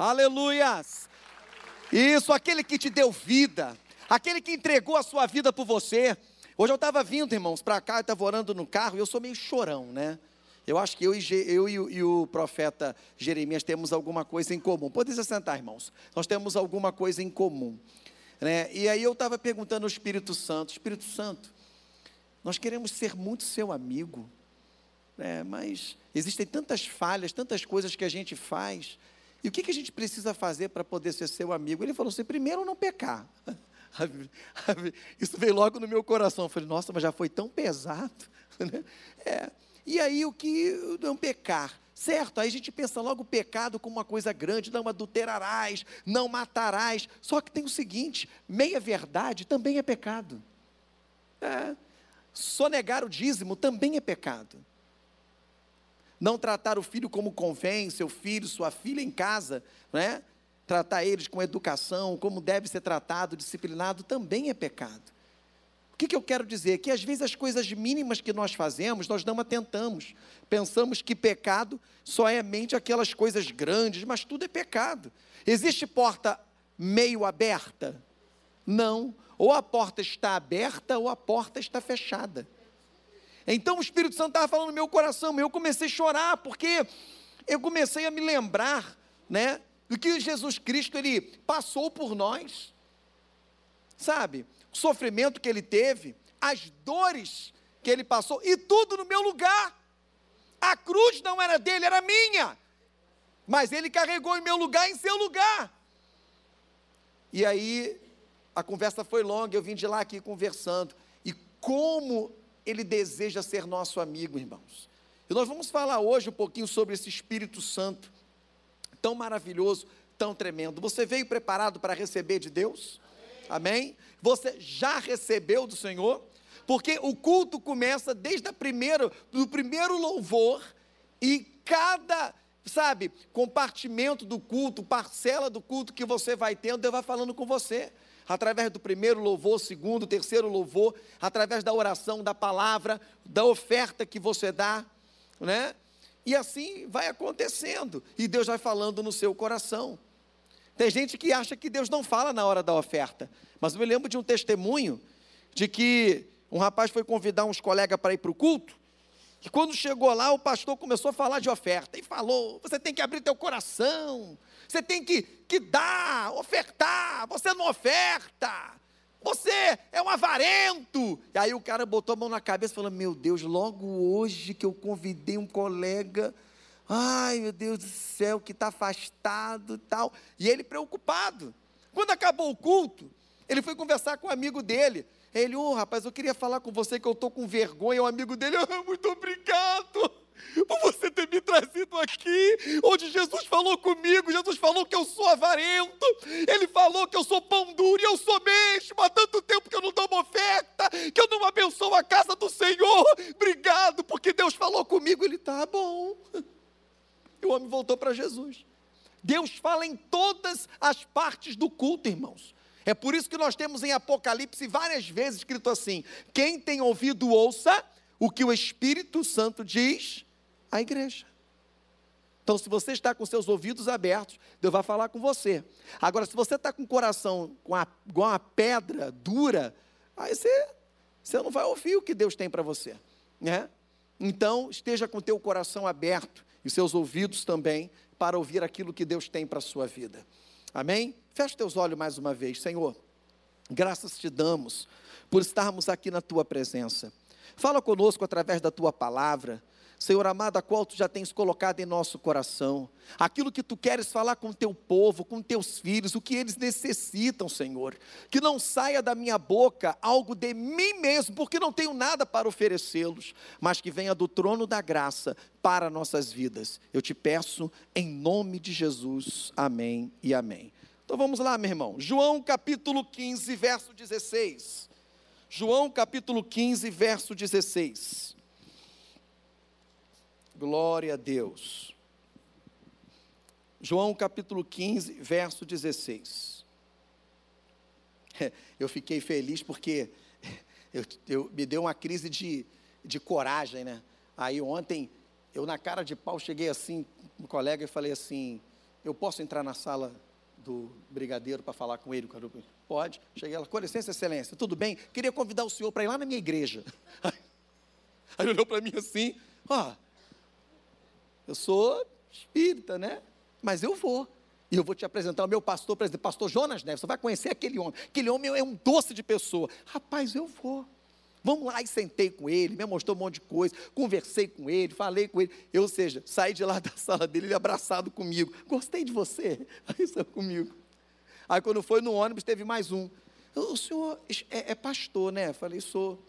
Aleluias! Isso, aquele que te deu vida, aquele que entregou a sua vida por você. Hoje eu estava vindo, irmãos, para cá, eu estava orando no carro e eu sou meio chorão, né? Eu acho que eu, e, eu e, e, o profeta Jeremias temos alguma coisa em comum. Podem se sentar, irmãos. Nós temos alguma coisa em comum. Né? E aí eu estava perguntando ao Espírito Santo: Espírito Santo, nós queremos ser muito seu amigo, né? mas existem tantas falhas, tantas coisas que a gente faz. E o que, que a gente precisa fazer para poder ser seu amigo? Ele falou assim: primeiro, não pecar. Isso veio logo no meu coração. Eu falei, nossa, mas já foi tão pesado. Né? É. E aí o que não pecar? Certo, aí a gente pensa logo o pecado como uma coisa grande, não adulterarás, não matarás. Só que tem o seguinte: meia verdade também é pecado. É. Sonegar o dízimo também é pecado. Não tratar o filho como convém, seu filho, sua filha em casa, né? tratar eles com educação, como deve ser tratado, disciplinado, também é pecado. O que, que eu quero dizer? Que às vezes as coisas mínimas que nós fazemos, nós não atentamos. Pensamos que pecado só é mente aquelas coisas grandes, mas tudo é pecado. Existe porta meio aberta? Não. Ou a porta está aberta ou a porta está fechada. Então o Espírito Santo estava falando no meu coração, eu comecei a chorar, porque eu comecei a me lembrar, né, do que Jesus Cristo ele passou por nós. Sabe? O sofrimento que ele teve, as dores que ele passou e tudo no meu lugar. A cruz não era dele, era minha. Mas ele carregou em meu lugar, em seu lugar. E aí a conversa foi longa, eu vim de lá aqui conversando. E como ele deseja ser nosso amigo, irmãos. E nós vamos falar hoje um pouquinho sobre esse Espírito Santo tão maravilhoso, tão tremendo. Você veio preparado para receber de Deus? Amém? Você já recebeu do Senhor? Porque o culto começa desde do primeiro louvor e cada, sabe, compartimento do culto, parcela do culto que você vai tendo, Deus vai falando com você. Através do primeiro louvor, segundo, terceiro louvor, através da oração, da palavra, da oferta que você dá, né? E assim vai acontecendo. E Deus vai falando no seu coração. Tem gente que acha que Deus não fala na hora da oferta. Mas eu me lembro de um testemunho de que um rapaz foi convidar uns colegas para ir para o culto. E quando chegou lá, o pastor começou a falar de oferta. E falou: você tem que abrir teu coração. Você tem que, que dar, ofertar. Você não oferta. Você é um avarento. E aí o cara botou a mão na cabeça e falou: Meu Deus, logo hoje que eu convidei um colega, ai meu Deus do céu, que está afastado e tal. E ele preocupado. Quando acabou o culto, ele foi conversar com um amigo dele. Ele, ô oh, rapaz, eu queria falar com você que eu estou com vergonha. O amigo dele, oh, muito obrigado por você ter me trazido aqui, onde Jesus falou comigo, Jesus falou que eu sou avarento, Ele falou que eu sou pão duro, e eu sou mesmo, há tanto tempo que eu não dou uma oferta, que eu não abençoo a casa do Senhor, obrigado, porque Deus falou comigo, Ele tá bom. E o homem voltou para Jesus. Deus fala em todas as partes do culto, irmãos. É por isso que nós temos em Apocalipse várias vezes escrito assim: quem tem ouvido, ouça o que o Espírito Santo diz a igreja. Então, se você está com seus ouvidos abertos, Deus vai falar com você. Agora, se você está com o coração com a, igual uma pedra dura, aí você, você não vai ouvir o que Deus tem para você. Né? Então, esteja com o teu coração aberto e seus ouvidos também para ouvir aquilo que Deus tem para a sua vida. Amém? Feche teus olhos mais uma vez. Senhor, graças te damos por estarmos aqui na tua presença. Fala conosco através da tua palavra. Senhor amado, a qual tu já tens colocado em nosso coração, aquilo que tu queres falar com teu povo, com teus filhos, o que eles necessitam, Senhor, que não saia da minha boca algo de mim mesmo, porque não tenho nada para oferecê-los, mas que venha do trono da graça para nossas vidas. Eu te peço em nome de Jesus, amém e amém. Então vamos lá, meu irmão, João capítulo 15, verso 16. João capítulo 15, verso 16. Glória a Deus. João capítulo 15, verso 16. Eu fiquei feliz porque eu, eu, me deu uma crise de, de coragem, né? Aí ontem, eu na cara de pau cheguei assim, um colega e falei assim, eu posso entrar na sala do brigadeiro para falar com ele? Pode. Cheguei lá, com licença, excelência, tudo bem? Queria convidar o senhor para ir lá na minha igreja. Aí, ele olhou para mim assim, ó, eu sou espírita, né? Mas eu vou. E eu vou te apresentar o meu pastor, pastor Jonas Neves. Você vai conhecer aquele homem. Aquele homem é um doce de pessoa. Rapaz, eu vou. Vamos lá e sentei com ele, me mostrou um monte de coisa, conversei com ele, falei com ele. Eu, ou seja, saí de lá da sala dele, ele abraçado comigo. Gostei de você. Aí saiu comigo. Aí quando foi no ônibus, teve mais um. O senhor é, é pastor, né? Falei, sou.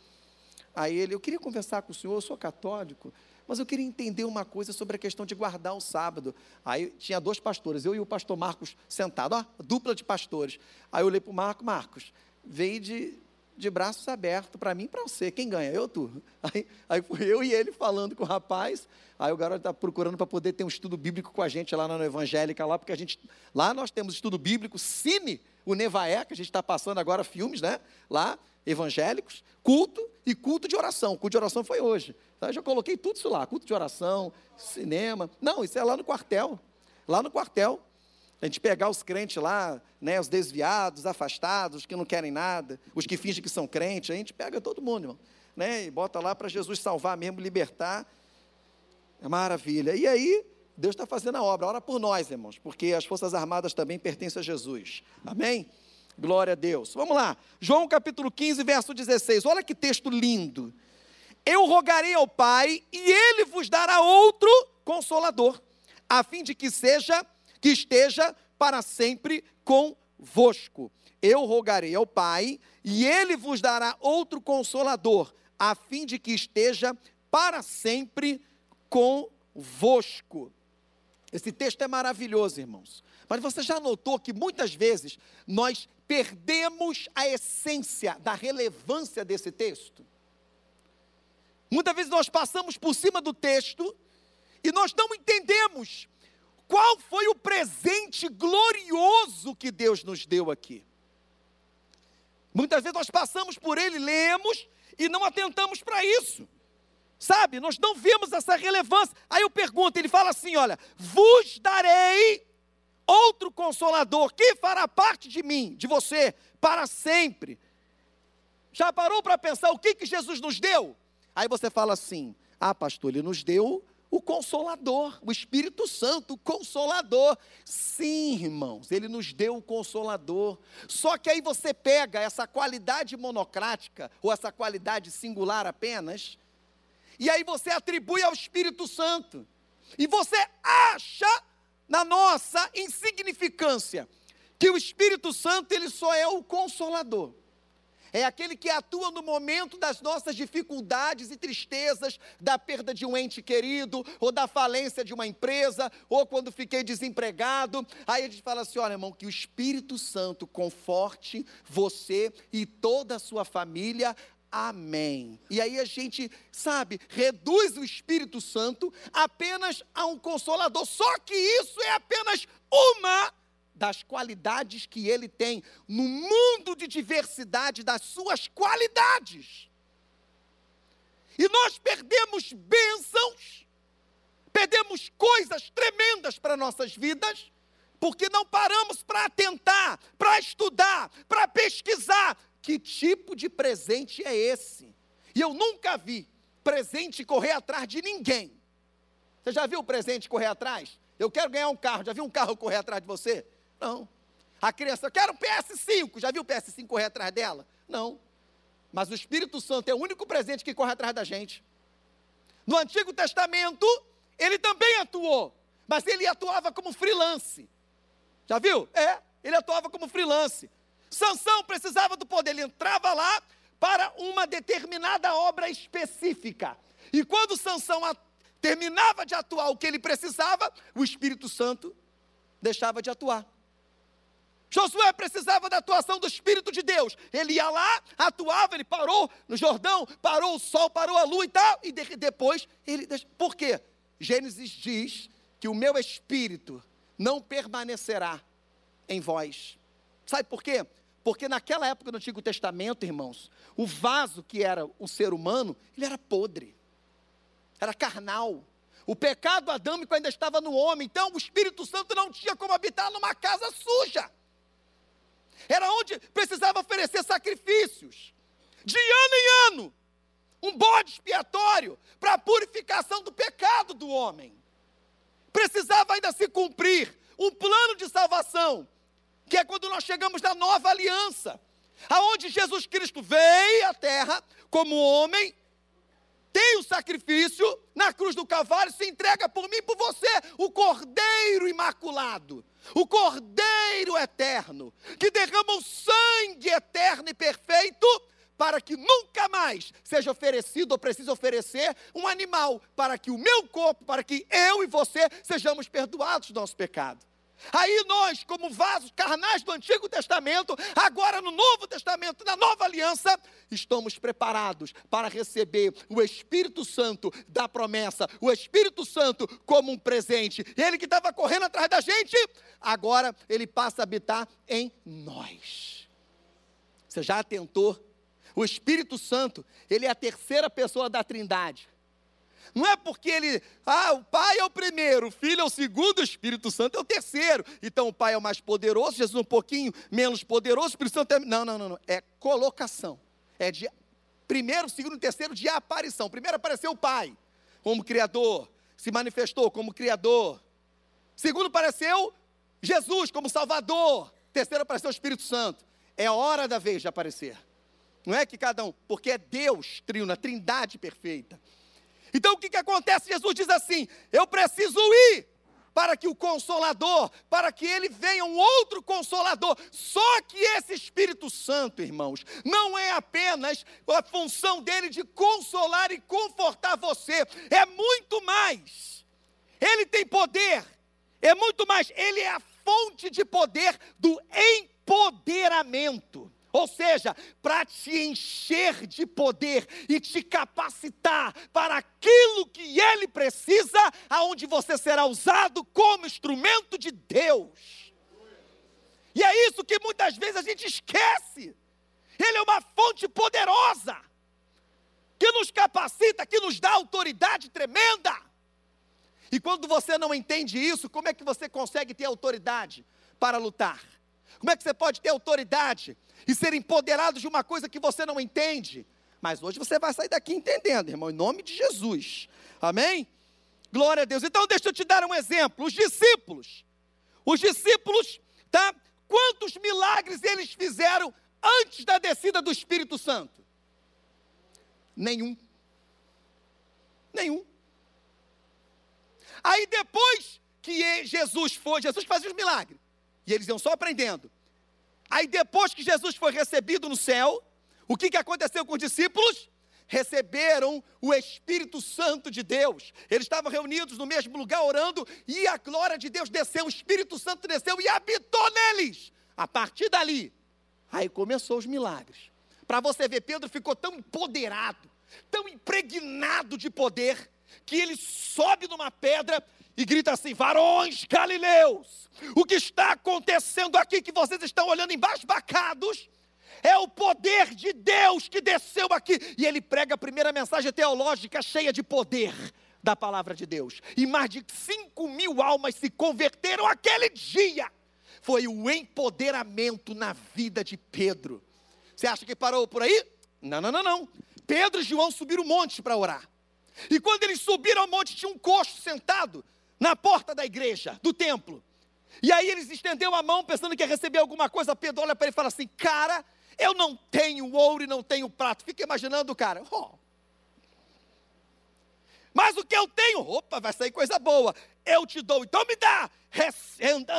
Aí ele, eu queria conversar com o senhor, eu sou católico. Mas eu queria entender uma coisa sobre a questão de guardar o sábado. Aí tinha dois pastores, eu e o pastor Marcos sentados, ó, dupla de pastores. Aí eu olhei para o Marco, Marcos, veio de, de braços abertos para mim e para você. Quem ganha? Eu ou tu? Aí, aí fui eu e ele falando com o rapaz. Aí o garoto está procurando para poder ter um estudo bíblico com a gente lá na Evangélica, lá, porque a gente. Lá nós temos estudo bíblico, Cine, o Nevaé, que a gente está passando agora filmes, né? Lá, evangélicos, culto e culto de oração. Culto de oração foi hoje. Então, eu já coloquei tudo isso lá, culto de oração, cinema. Não, isso é lá no quartel. Lá no quartel. A gente pegar os crentes lá, né, os desviados, afastados, que não querem nada, os que fingem que são crentes, a gente pega todo mundo, irmão, né, e bota lá para Jesus salvar mesmo, libertar. É maravilha. E aí, Deus está fazendo a obra. Ora por nós, irmãos, porque as Forças Armadas também pertencem a Jesus. Amém? Glória a Deus. Vamos lá. João capítulo 15, verso 16. Olha que texto lindo. Eu rogarei ao Pai e ele vos dará outro consolador, a fim de que seja que esteja para sempre convosco. Eu rogarei ao Pai e ele vos dará outro consolador, a fim de que esteja para sempre convosco. Esse texto é maravilhoso, irmãos. Mas você já notou que muitas vezes nós perdemos a essência da relevância desse texto? Muitas vezes nós passamos por cima do texto e nós não entendemos qual foi o presente glorioso que Deus nos deu aqui. Muitas vezes nós passamos por ele, lemos e não atentamos para isso. Sabe, nós não vemos essa relevância. Aí eu pergunto, ele fala assim: olha, vos darei outro consolador que fará parte de mim, de você, para sempre. Já parou para pensar o que, que Jesus nos deu? Aí você fala assim: ah, pastor, ele nos deu o Consolador, o Espírito Santo, o Consolador. Sim, irmãos, ele nos deu o Consolador. Só que aí você pega essa qualidade monocrática, ou essa qualidade singular apenas, e aí você atribui ao Espírito Santo. E você acha, na nossa insignificância, que o Espírito Santo ele só é o Consolador é aquele que atua no momento das nossas dificuldades e tristezas, da perda de um ente querido, ou da falência de uma empresa, ou quando fiquei desempregado. Aí a gente fala assim: olha, irmão, que o Espírito Santo conforte você e toda a sua família. Amém. E aí a gente, sabe, reduz o Espírito Santo apenas a um consolador. Só que isso é apenas uma das qualidades que ele tem, no mundo de diversidade das suas qualidades. E nós perdemos bênçãos, perdemos coisas tremendas para nossas vidas, porque não paramos para atentar, para estudar, para pesquisar que tipo de presente é esse. E eu nunca vi presente correr atrás de ninguém. Você já viu o presente correr atrás? Eu quero ganhar um carro. Já viu um carro correr atrás de você? Não. A criança, eu quero um PS5. Já viu o PS5 correr atrás dela? Não. Mas o Espírito Santo é o único presente que corre atrás da gente. No Antigo Testamento, ele também atuou, mas ele atuava como freelance. Já viu? É, ele atuava como freelance. Sansão precisava do poder, ele entrava lá para uma determinada obra específica. E quando Sansão terminava de atuar o que ele precisava, o Espírito Santo deixava de atuar. Josué precisava da atuação do Espírito de Deus. Ele ia lá, atuava, ele parou no Jordão, parou o sol, parou a lua e tal, e de, depois ele. Por quê? Gênesis diz que o meu espírito não permanecerá em vós. Sabe por quê? Porque naquela época do Antigo Testamento, irmãos, o vaso que era o ser humano, ele era podre, era carnal. O pecado adâmico ainda estava no homem, então o Espírito Santo não tinha como habitar numa casa suja. Era onde precisava oferecer sacrifícios, de ano em ano, um bode expiatório para a purificação do pecado do homem. Precisava ainda se cumprir um plano de salvação, que é quando nós chegamos na nova aliança, aonde Jesus Cristo veio à terra como homem, tem o sacrifício na cruz do Calvário, se entrega por mim e por você, o Cordeiro Imaculado, o Cordeiro Eterno, que derrama o sangue eterno e perfeito para que nunca mais seja oferecido ou precise oferecer um animal, para que o meu corpo, para que eu e você sejamos perdoados do nosso pecado. Aí nós, como vasos carnais do Antigo Testamento, agora no Novo Testamento, na nova aliança, estamos preparados para receber o Espírito Santo da promessa, o Espírito Santo como um presente. Ele que estava correndo atrás da gente, agora ele passa a habitar em nós. Você já atentou o Espírito Santo, ele é a terceira pessoa da Trindade. Não é porque ele, ah, o Pai é o primeiro, o Filho é o segundo, o Espírito Santo é o terceiro. Então o Pai é o mais poderoso, Jesus um pouquinho menos poderoso, o Espírito Santo é. Não, não, não, não. É colocação. É de primeiro, segundo e terceiro de aparição. Primeiro apareceu o Pai, como Criador, se manifestou como Criador. Segundo apareceu Jesus como Salvador. Terceiro apareceu o Espírito Santo. É hora da vez de aparecer. Não é que cada um, porque é Deus, na trindade perfeita. Então o que, que acontece? Jesus diz assim: Eu preciso ir para que o consolador, para que ele venha um outro consolador. Só que esse Espírito Santo, irmãos, não é apenas a função dele de consolar e confortar você, é muito mais. Ele tem poder, é muito mais, ele é a fonte de poder do empoderamento. Ou seja, para te encher de poder e te capacitar para aquilo que Ele precisa, aonde você será usado como instrumento de Deus. E é isso que muitas vezes a gente esquece. Ele é uma fonte poderosa, que nos capacita, que nos dá autoridade tremenda. E quando você não entende isso, como é que você consegue ter autoridade para lutar? Como é que você pode ter autoridade e ser empoderado de uma coisa que você não entende. Mas hoje você vai sair daqui entendendo, irmão, em nome de Jesus. Amém? Glória a Deus. Então deixa eu te dar um exemplo. Os discípulos. Os discípulos, tá? Quantos milagres eles fizeram antes da descida do Espírito Santo? Nenhum. Nenhum. Aí depois que Jesus foi, Jesus fazia os milagres. E eles iam só aprendendo. Aí depois que Jesus foi recebido no céu, o que, que aconteceu com os discípulos? Receberam o Espírito Santo de Deus. Eles estavam reunidos no mesmo lugar orando e a glória de Deus desceu, o Espírito Santo desceu e habitou neles. A partir dali, aí começou os milagres. Para você ver, Pedro ficou tão empoderado, tão impregnado de poder, que ele sobe numa pedra e grita assim: varões galileus, o que está acontecendo aqui que vocês estão olhando embasbacados? É o poder de Deus que desceu aqui. E ele prega a primeira mensagem teológica cheia de poder da palavra de Deus. E mais de 5 mil almas se converteram aquele dia. Foi o empoderamento na vida de Pedro. Você acha que parou por aí? Não, não, não, não. Pedro e João subiram o monte para orar. E quando eles subiram ao monte, tinha um coxo sentado na porta da igreja, do templo. E aí eles estenderam a mão pensando que ia receber alguma coisa. Pedro olha para ele e fala assim: Cara, eu não tenho ouro e não tenho prato. Fica imaginando cara. Oh. Mas o que eu tenho, opa, vai sair coisa boa. Eu te dou, então me dá.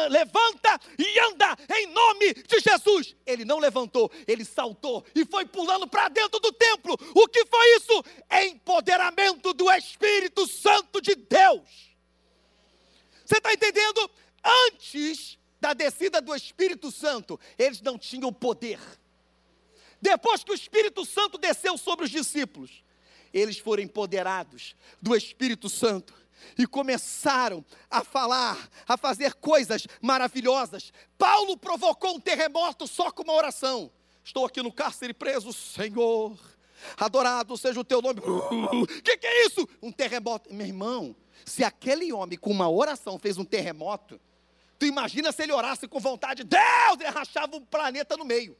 Levanta e anda em nome de Jesus. Ele não levantou, ele saltou e foi pulando para dentro do templo. O que foi isso? Empoderamento do Espírito Santo de Deus. Você está entendendo? Antes da descida do Espírito Santo, eles não tinham poder. Depois que o Espírito Santo desceu sobre os discípulos, eles foram empoderados do Espírito Santo e começaram a falar, a fazer coisas maravilhosas. Paulo provocou um terremoto só com uma oração. Estou aqui no cárcere preso, Senhor. Adorado seja o teu nome. O que, que é isso? Um terremoto. Meu irmão, Se aquele homem com uma oração fez um terremoto, tu imagina se ele orasse com vontade, Deus, ele rachava um planeta no meio. O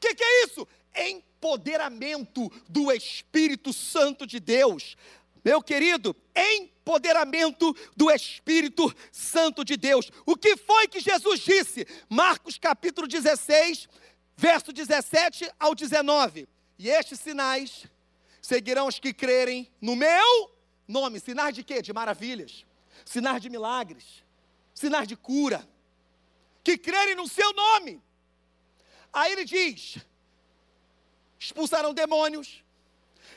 que, que é isso? Empoderamento do Espírito Santo de Deus. Meu querido, empoderamento do Espírito Santo de Deus. O que foi que Jesus disse? Marcos capítulo 16, verso 17 ao 19. E estes sinais seguirão os que crerem no meu nome. Sinais de quê? De maravilhas, sinais de milagres, sinais de cura. Que crerem no seu nome. Aí ele diz: expulsarão demônios,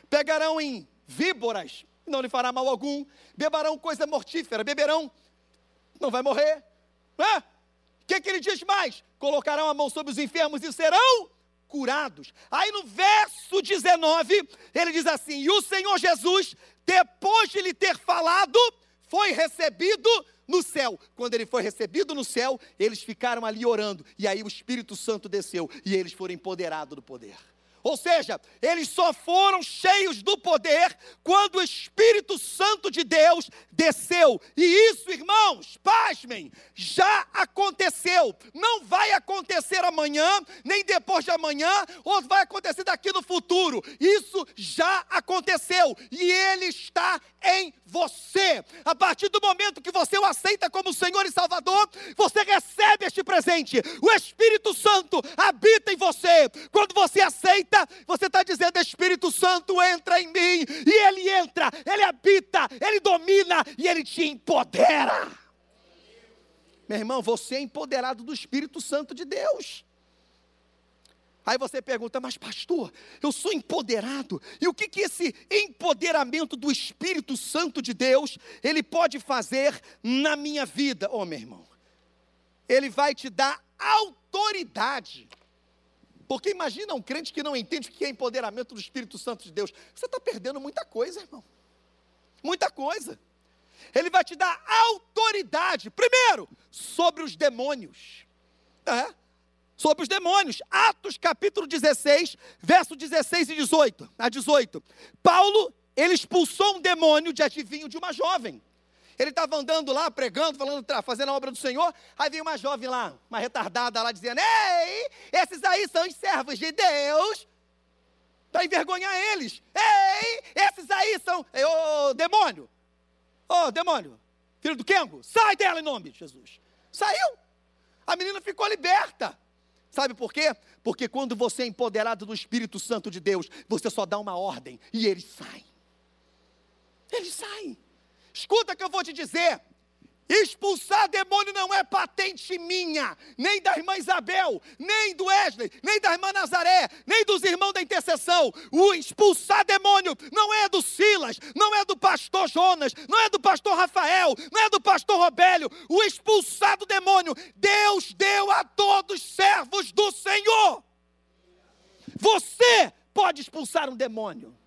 pegarão em víboras, não lhe fará mal algum, beberão coisa mortífera, beberão, não vai morrer. O que, que ele diz mais? Colocarão a mão sobre os enfermos e serão curados. Aí no verso 19, ele diz assim: E o Senhor Jesus, depois de lhe ter falado, foi recebido no céu. Quando ele foi recebido no céu, eles ficaram ali orando. E aí o Espírito Santo desceu e eles foram empoderados do poder. Ou seja, eles só foram cheios do poder quando o Espírito Santo de Deus desceu. E isso, irmãos, pasmem, já aconteceu. Não vai acontecer amanhã, nem depois de amanhã, ou vai acontecer daqui no futuro. Isso já aconteceu e ele está em você. A partir do momento que você o aceita como Senhor e Salvador, você recebe este presente. O Espírito Santo habita em você. Quando você aceita, você está dizendo: Espírito Santo entra em mim, e ele entra, ele habita, ele domina e ele te empodera. Meu irmão, você é empoderado do Espírito Santo de Deus. Aí você pergunta, mas pastor, eu sou empoderado. E o que, que esse empoderamento do Espírito Santo de Deus, ele pode fazer na minha vida? Oh, meu irmão, ele vai te dar autoridade porque imagina um crente que não entende o que é empoderamento do Espírito Santo de Deus. Você está perdendo muita coisa, irmão. Muita coisa. Ele vai te dar autoridade, primeiro, sobre os demônios. É, sobre os demônios. Atos capítulo 16, verso 16 e 18. A 18. Paulo, ele expulsou um demônio de adivinho de uma jovem. Ele estava andando lá, pregando, falando, fazendo a obra do Senhor. Aí veio uma jovem lá, uma retardada lá, dizendo: Ei, esses aí são os servos de Deus. Para envergonhar eles. Ei, esses aí são. Ô, demônio. Ô, demônio. Filho do Kengo, sai dela em nome de Jesus. Saiu. A menina ficou liberta. Sabe por quê? Porque quando você é empoderado do Espírito Santo de Deus, você só dá uma ordem e eles saem. Eles saem. Escuta que eu vou te dizer. Expulsar demônio não é patente minha, nem da irmã Isabel, nem do Wesley, nem da irmã Nazaré, nem dos irmãos da intercessão. O expulsar demônio não é do Silas, não é do pastor Jonas, não é do pastor Rafael, não é do pastor Robélio. O expulsar do demônio, Deus deu a todos servos do Senhor. Você pode expulsar um demônio.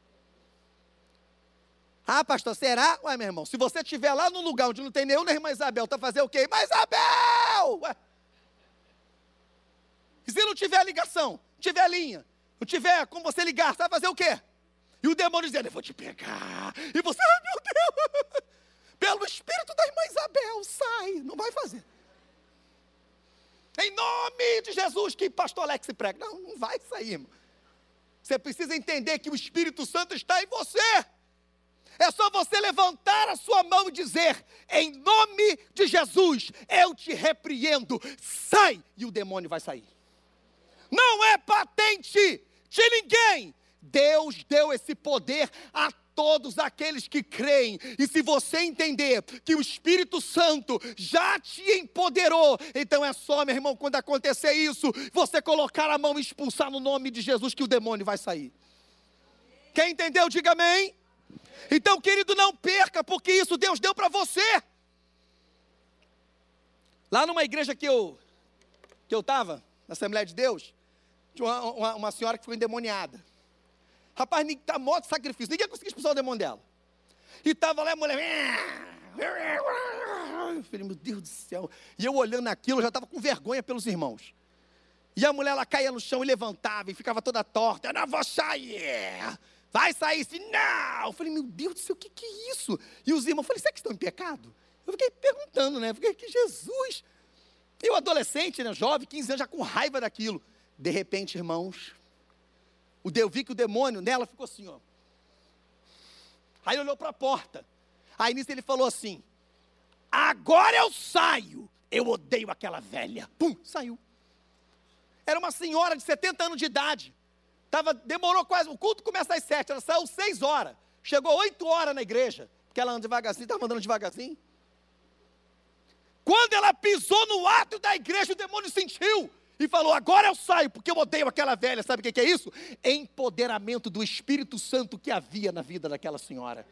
Ah, pastor, será? Ué, meu irmão, se você estiver lá no lugar onde não tem nenhum, nem irmã Isabel, está fazendo o quê? Irmã Isabel! Ué. Se não tiver ligação, tiver linha, não tiver como você ligar, vai fazer o quê? E o demônio dizendo, eu vou te pegar. E você, ai meu Deus, pelo espírito da irmã Isabel, sai. Não vai fazer. Em nome de Jesus, que pastor Alex prega. Não, não vai sair, irmão. Você precisa entender que o Espírito Santo está em você. É só você levantar a sua mão e dizer: em nome de Jesus, eu te repreendo, sai, e o demônio vai sair. Não é patente de ninguém. Deus deu esse poder a todos aqueles que creem. E se você entender que o Espírito Santo já te empoderou, então é só, meu irmão, quando acontecer isso, você colocar a mão e expulsar no nome de Jesus que o demônio vai sair. Quem entendeu, diga amém. Então, querido, não perca, porque isso Deus deu para você. Lá numa igreja que eu que eu estava, na Assembleia de Deus, tinha uma, uma, uma senhora que ficou endemoniada. Rapaz, está morto de sacrifício, ninguém conseguia expulsar o demônio dela. E estava lá a mulher. Eu falei, meu Deus do céu. E eu olhando aquilo, eu já estava com vergonha pelos irmãos. E a mulher, ela caía no chão e levantava e ficava toda torta. Eu não vou sair. Vai sair assim, não! Eu falei, meu Deus do céu, o que, que é isso? E os irmãos, eu falei, será que estão em pecado? Eu fiquei perguntando, né? Fiquei, que Jesus! Eu, adolescente, né, jovem, 15 anos, já com raiva daquilo. De repente, irmãos, o eu vi que o demônio nela ficou assim, ó. Aí ele olhou para a porta. Aí nisso ele falou assim: Agora eu saio. Eu odeio aquela velha. Pum, saiu. Era uma senhora de 70 anos de idade. Tava, demorou quase, o culto começa às 7, ela saiu 6 horas. Chegou 8 horas na igreja, porque ela anda devagarzinho, estava andando devagarzinho. Quando ela pisou no ato da igreja, o demônio sentiu e falou: Agora eu saio, porque eu odeio aquela velha. Sabe o que é isso? Empoderamento do Espírito Santo que havia na vida daquela senhora.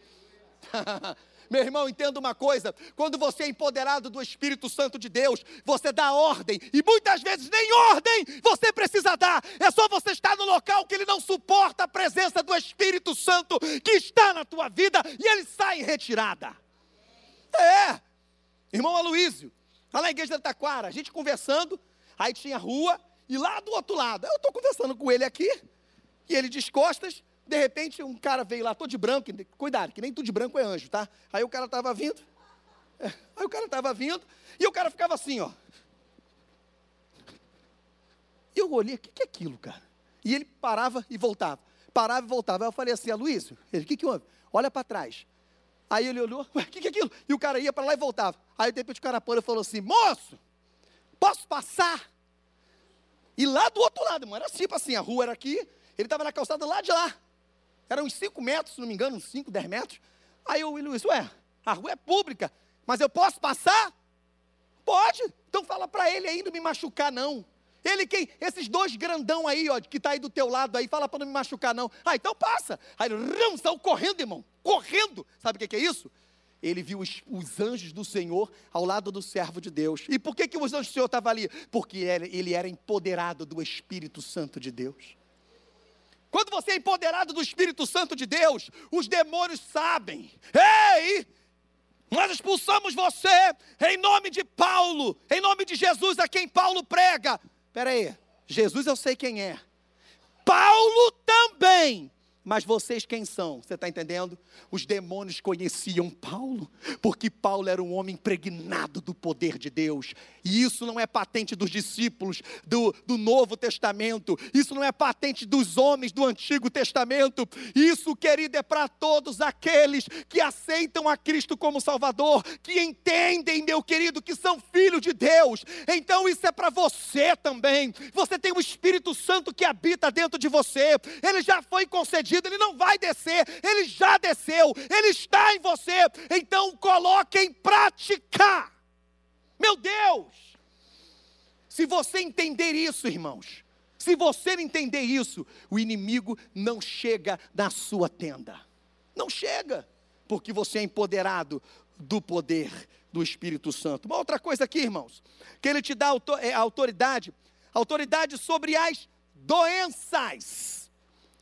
Meu irmão, entenda uma coisa: quando você é empoderado do Espírito Santo de Deus, você dá ordem, e muitas vezes nem ordem você precisa dar, é só você estar no local que ele não suporta a presença do Espírito Santo que está na tua vida e ele sai em retirada. É, irmão Aloísio, lá na igreja da Taquara, a gente conversando, aí tinha rua, e lá do outro lado, eu estou conversando com ele aqui, e ele de costas, de repente, um cara veio lá, todo de branco, cuidado, que nem tudo de branco é anjo, tá? Aí o cara estava vindo, aí o cara estava vindo, e o cara ficava assim, ó. E eu olhei, o que, que é aquilo, cara? E ele parava e voltava, parava e voltava. Aí eu falei assim, Aloysio, ele, o que, que houve? Olha para trás. Aí ele olhou, o que, que é aquilo? E o cara ia para lá e voltava. Aí de repente o cara parou e falou assim, moço, posso passar? E lá do outro lado, mano, era tipo assim, a rua era aqui, ele estava na calçada lá de lá. Era uns 5 metros, se não me engano, uns 5, 10 metros. Aí o Luiz, ué, a rua é pública, mas eu posso passar? Pode. Então fala para ele aí não me machucar não. Ele quem? Esses dois grandão aí, ó, que está aí do teu lado aí, fala para não me machucar não. Ah, então passa. Aí ele saiu correndo, irmão, correndo. Sabe o que, que é isso? Ele viu os, os, anjos do Senhor ao lado do servo de Deus. E por que, que os anjos do Senhor estavam ali? Porque ele, ele era empoderado do Espírito Santo de Deus. Quando você é empoderado do Espírito Santo de Deus, os demônios sabem. Ei! Nós expulsamos você em nome de Paulo, em nome de Jesus a quem Paulo prega. Espera aí, Jesus eu sei quem é. Paulo também mas vocês quem são? Você está entendendo? Os demônios conheciam Paulo, porque Paulo era um homem impregnado do poder de Deus. E isso não é patente dos discípulos do, do Novo Testamento, isso não é patente dos homens do Antigo Testamento. Isso, querido, é para todos aqueles que aceitam a Cristo como Salvador, que entendem, meu querido, que são filhos de Deus. Então isso é para você também. Você tem o Espírito Santo que habita dentro de você, ele já foi concedido ele não vai descer, ele já desceu, ele está em você, então coloque em prática. Meu Deus! Se você entender isso, irmãos, se você entender isso, o inimigo não chega na sua tenda. Não chega, porque você é empoderado do poder do Espírito Santo. Uma outra coisa aqui, irmãos, que ele te dá é, autoridade, autoridade sobre as doenças.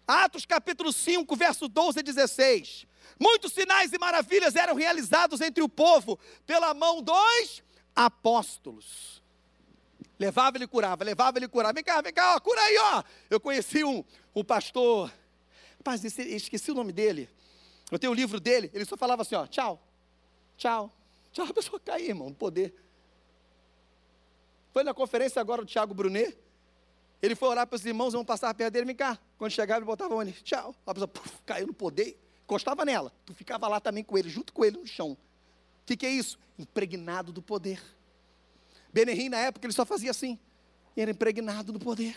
Atos capítulo 5, verso 12 e 16. Muitos sinais e maravilhas eram realizados entre o povo pela mão dos apóstolos. Levava ele curava, levava ele curava. Vem cá, vem cá, ó, cura aí, ó. Eu conheci um, um pastor, rapaz, esqueci o nome dele. Eu tenho o um livro dele, ele só falava assim, ó, tchau, tchau, tchau, a pessoa caía, irmão, poder. Foi na conferência agora do Tiago Brunet, ele foi orar para os irmãos, vão passar perto dele, vem cá. Quando chegava, ele botava o tchau. A pessoa caiu no poder, encostava nela. Tu ficava lá também com ele, junto com ele no chão. O que, que é isso? Impregnado do poder. Benerim, na época, ele só fazia assim. Era impregnado do poder.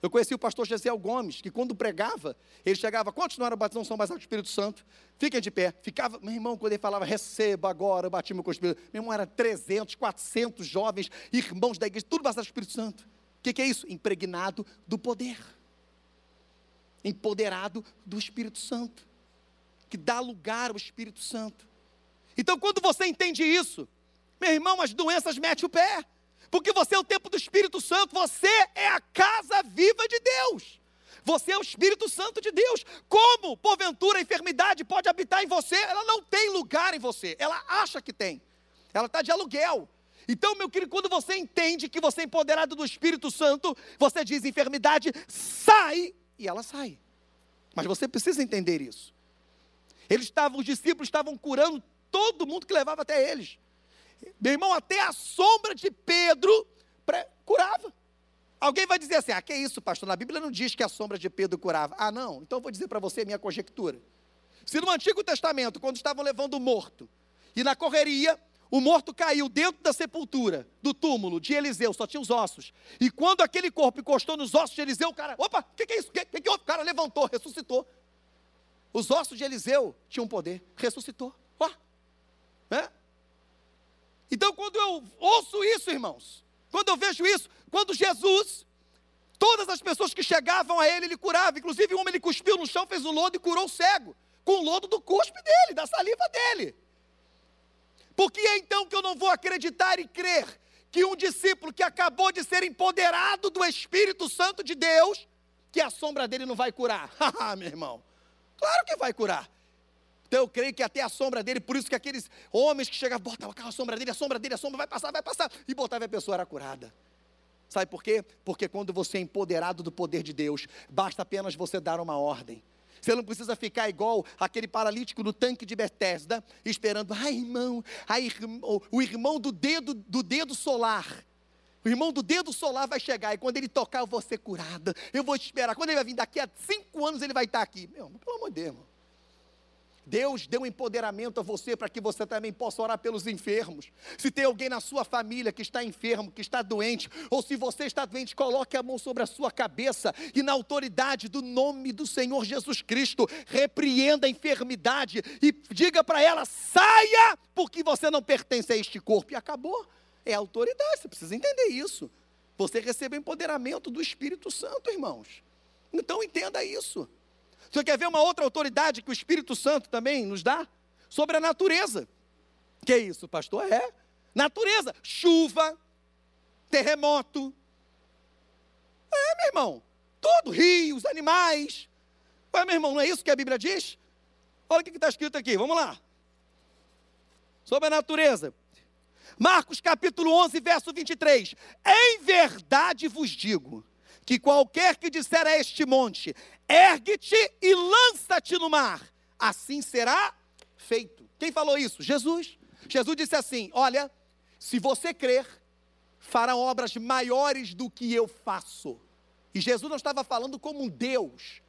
Eu conheci o pastor Gesiel Gomes, que quando pregava, ele chegava, quantos não eram batizados, são batizados com o Espírito Santo? Fiquem de pé. Ficava, meu irmão, quando ele falava, receba agora o batismo com o Espírito Meu irmão, era 300, 400 jovens, irmãos da igreja, tudo batizado com o Espírito Santo. O que, que é isso? Impregnado do poder. Empoderado do Espírito Santo. Que dá lugar ao Espírito Santo. Então, quando você entende isso, meu irmão, as doenças metem o pé porque você é o templo do Espírito Santo, você é a casa viva de Deus. Você é o Espírito Santo de Deus. Como, porventura, a enfermidade pode habitar em você? Ela não tem lugar em você, ela acha que tem. Ela está de aluguel. Então, meu querido, quando você entende que você é empoderado do Espírito Santo, você diz: enfermidade, sai, e ela sai. Mas você precisa entender isso. Eles estavam, os discípulos estavam curando todo mundo que levava até eles. Meu irmão, até a sombra de Pedro curava. Alguém vai dizer assim: ah, que isso, pastor? Na Bíblia não diz que a sombra de Pedro curava. Ah, não? Então eu vou dizer para você a minha conjectura. Se no Antigo Testamento, quando estavam levando o morto, e na correria, o morto caiu dentro da sepultura, do túmulo de Eliseu, só tinha os ossos. E quando aquele corpo encostou nos ossos de Eliseu, o cara, opa, o que, que, é isso? O que, que, que O cara levantou, ressuscitou. Os ossos de Eliseu tinham poder, ressuscitou. Ó, né? Então, quando eu ouço isso, irmãos, quando eu vejo isso, quando Jesus, todas as pessoas que chegavam a ele, ele curava. Inclusive, um homem ele cuspiu no chão, fez o lodo e curou o cego, com o lodo do cuspe dele, da saliva dele. Por que é então que eu não vou acreditar e crer que um discípulo que acabou de ser empoderado do Espírito Santo de Deus, que a sombra dele não vai curar? Haha, meu irmão. Claro que vai curar. Então eu creio que até a sombra dele, por isso que aqueles homens que chegavam, botavam a sombra dele, a sombra dele, a sombra vai passar, vai passar, e botava a pessoa era curada. Sabe por quê? Porque quando você é empoderado do poder de Deus, basta apenas você dar uma ordem. Você não precisa ficar igual aquele paralítico no tanque de Bethesda, esperando, ai irmão, ai, o irmão do dedo, do dedo solar. O irmão do dedo solar vai chegar e quando ele tocar, eu vou ser curada. Eu vou te esperar. Quando ele vai vir daqui a cinco anos, ele vai estar aqui. Meu, pelo amor de Deus, irmão. Deus deu empoderamento a você para que você também possa orar pelos enfermos. Se tem alguém na sua família que está enfermo, que está doente, ou se você está doente, coloque a mão sobre a sua cabeça e, na autoridade do nome do Senhor Jesus Cristo, repreenda a enfermidade e diga para ela: saia, porque você não pertence a este corpo. E acabou. É autoridade, você precisa entender isso. Você recebe o empoderamento do Espírito Santo, irmãos. Então entenda isso. Você quer ver uma outra autoridade que o Espírito Santo também nos dá? Sobre a natureza. Que é isso, pastor? É. Natureza. Chuva, terremoto. É, meu irmão. Todo, rios, animais. Ué, meu irmão, não é isso que a Bíblia diz? Olha o que está escrito aqui, vamos lá. Sobre a natureza. Marcos capítulo 11, verso 23. Em verdade vos digo que qualquer que disser a este monte, ergue-te e lança-te no mar, assim será feito. Quem falou isso? Jesus. Jesus disse assim: Olha, se você crer, fará obras maiores do que eu faço. E Jesus não estava falando como um Deus,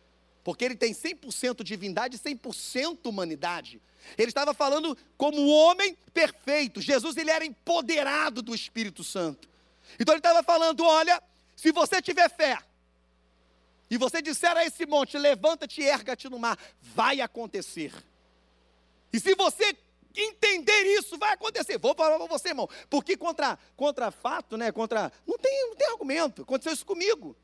porque ele tem 100% divindade e 100% humanidade. Ele estava falando como um homem perfeito. Jesus ele era empoderado do Espírito Santo. Então ele estava falando: olha, se você tiver fé, e você disser a esse monte: levanta-te e erga-te no mar, vai acontecer. E se você entender isso, vai acontecer. Vou falar para você, irmão, porque contra, contra fato, né? Contra. Não tem, não tem argumento. Aconteceu isso comigo.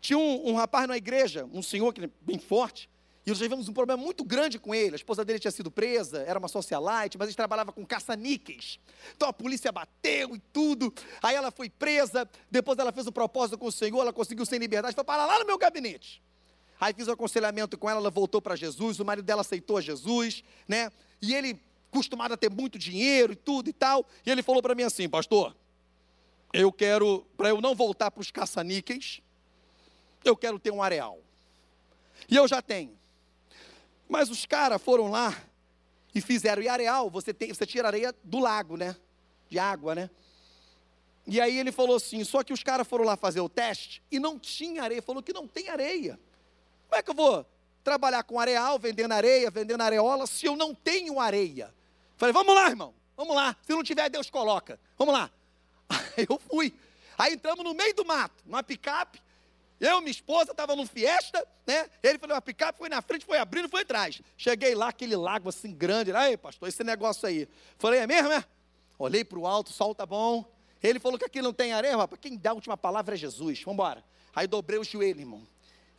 Tinha um, um rapaz na igreja, um senhor que é bem forte, e nós tivemos um problema muito grande com ele. A esposa dele tinha sido presa, era uma socialite, mas ele trabalhava com caça-níqueis. Então a polícia bateu e tudo. Aí ela foi presa. Depois ela fez um propósito com o Senhor, ela conseguiu sem liberdade. Foi parar lá no meu gabinete. Aí fiz um aconselhamento com ela, ela voltou para Jesus. O marido dela aceitou Jesus, né? E ele, acostumado a ter muito dinheiro e tudo e tal. E ele falou para mim assim: Pastor, eu quero, para eu não voltar para os caça-níqueis, eu quero ter um areal. E eu já tenho. Mas os caras foram lá e fizeram. E areal, você, tem, você tira areia do lago, né? De água, né? E aí ele falou assim: só que os caras foram lá fazer o teste e não tinha areia. Falou que não tem areia. Como é que eu vou trabalhar com areal, vendendo areia, vendendo areola, se eu não tenho areia? Falei: vamos lá, irmão, vamos lá. Se não tiver, Deus coloca. Vamos lá. Aí eu fui. Aí entramos no meio do mato, numa picape, eu, minha esposa, estava no Fiesta, né? Ele falou, a picape foi na frente, foi abrindo, foi atrás. Cheguei lá, aquele lago assim grande. Aí, pastor, esse negócio aí. Falei, é mesmo, é? Olhei para o alto, o sol tá bom. Ele falou que aqui não tem areia, rapaz. Quem dá a última palavra é Jesus. Vamos embora. Aí dobrei o joelho, irmão.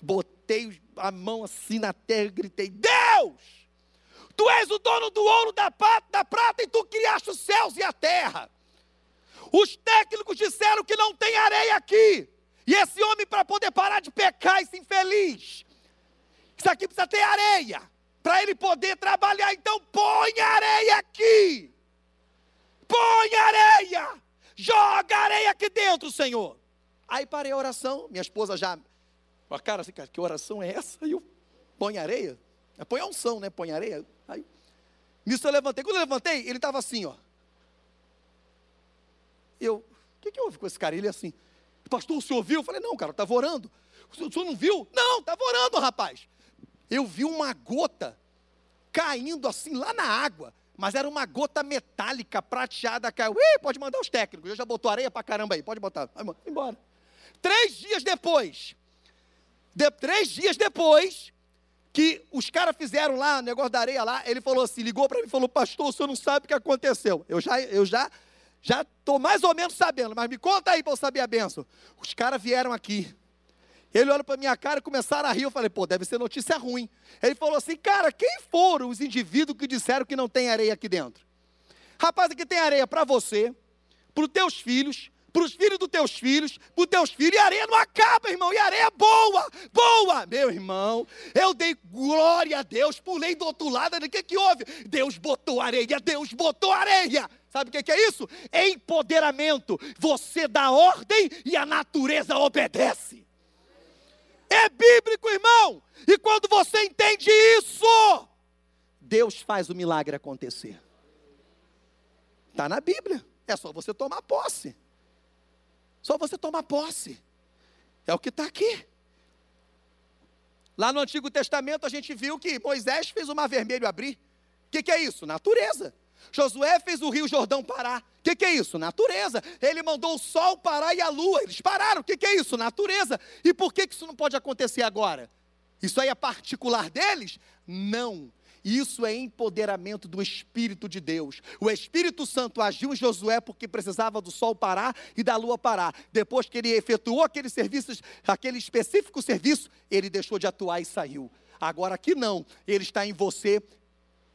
Botei a mão assim na terra e gritei: Deus! Tu és o dono do ouro, da, prata, da prata e tu criaste os céus e a terra. Os técnicos disseram que não tem areia aqui. E esse homem, para poder parar de pecar e ser infeliz, isso aqui precisa ter areia, para ele poder trabalhar. Então, põe areia aqui, põe areia, joga areia aqui dentro, Senhor. Aí parei a oração, minha esposa já, a cara assim, cara, que oração é essa? E eu, põe areia. É, põe a unção, né? Põe areia. Aí, nisso eu levantei. Quando eu levantei, ele estava assim, ó. Eu, o que, que houve com esse cara? Ele assim, pastor, o senhor viu? Eu falei, não, cara, estava orando. O senhor, o senhor não viu? Não, estava orando, rapaz. Eu vi uma gota caindo assim lá na água, mas era uma gota metálica, prateada, caiu. Ih, pode mandar os técnicos, eu já botou areia pra caramba aí, pode botar. Vai embora. Três dias depois, de, três dias depois, que os caras fizeram lá, o negócio da areia lá, ele falou assim, ligou para mim e falou, pastor, o senhor não sabe o que aconteceu. Eu já, eu já, já estou mais ou menos sabendo, mas me conta aí para eu saber a benção. Os caras vieram aqui. Ele olhou para minha cara e começaram a rir. Eu falei, pô, deve ser notícia ruim. Ele falou assim, cara, quem foram os indivíduos que disseram que não tem areia aqui dentro? Rapaz, aqui tem areia para você, para os teus filhos, para os filhos dos teus filhos, para os teus filhos, e a areia não acaba, irmão, e a areia é boa, boa, meu irmão, eu dei glória a Deus, pulei do outro lado, o que que houve? Deus botou areia, Deus botou areia, sabe o que, que é isso? Empoderamento, você dá ordem e a natureza obedece, é bíblico, irmão, e quando você entende isso, Deus faz o milagre acontecer, está na Bíblia, é só você tomar posse. Só você tomar posse. É o que está aqui. Lá no Antigo Testamento a gente viu que Moisés fez o mar vermelho abrir. O que, que, é isso? Natureza. Josué fez o rio Jordão parar. O que, que, é isso? Natureza. Ele mandou o sol parar e a lua. Eles pararam. O que, que, é isso? Natureza. E por que, que isso não pode acontecer agora? Isso aí é particular deles? Não. Isso é empoderamento do Espírito de Deus. O Espírito Santo agiu em Josué porque precisava do sol parar e da lua parar. Depois que ele efetuou aquele serviço, aquele específico serviço, ele deixou de atuar e saiu. Agora aqui não, ele está em você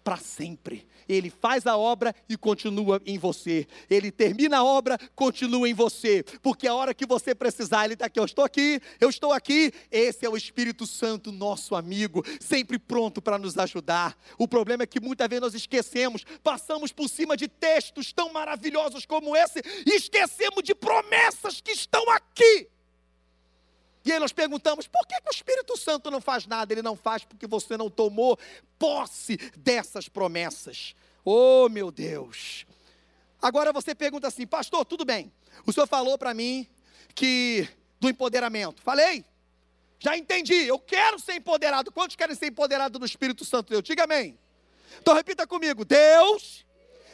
para sempre. Ele faz a obra e continua em você. Ele termina a obra, continua em você. Porque a hora que você precisar, Ele está aqui. Eu estou aqui, eu estou aqui. Esse é o Espírito Santo, nosso amigo, sempre pronto para nos ajudar. O problema é que muitas vezes nós esquecemos, passamos por cima de textos tão maravilhosos como esse e esquecemos de promessas que estão aqui. E aí nós perguntamos: por que, que, o Espírito Santo não faz nada? Ele não faz porque você não tomou posse dessas promessas. Oh, meu Deus. Agora você pergunta assim, pastor, tudo bem. O senhor falou para mim que do empoderamento. Falei. Já entendi. Eu quero ser empoderado. Quantos querem ser empoderado do Espírito Santo Deus? Diga amém. Então repita comigo. Deus,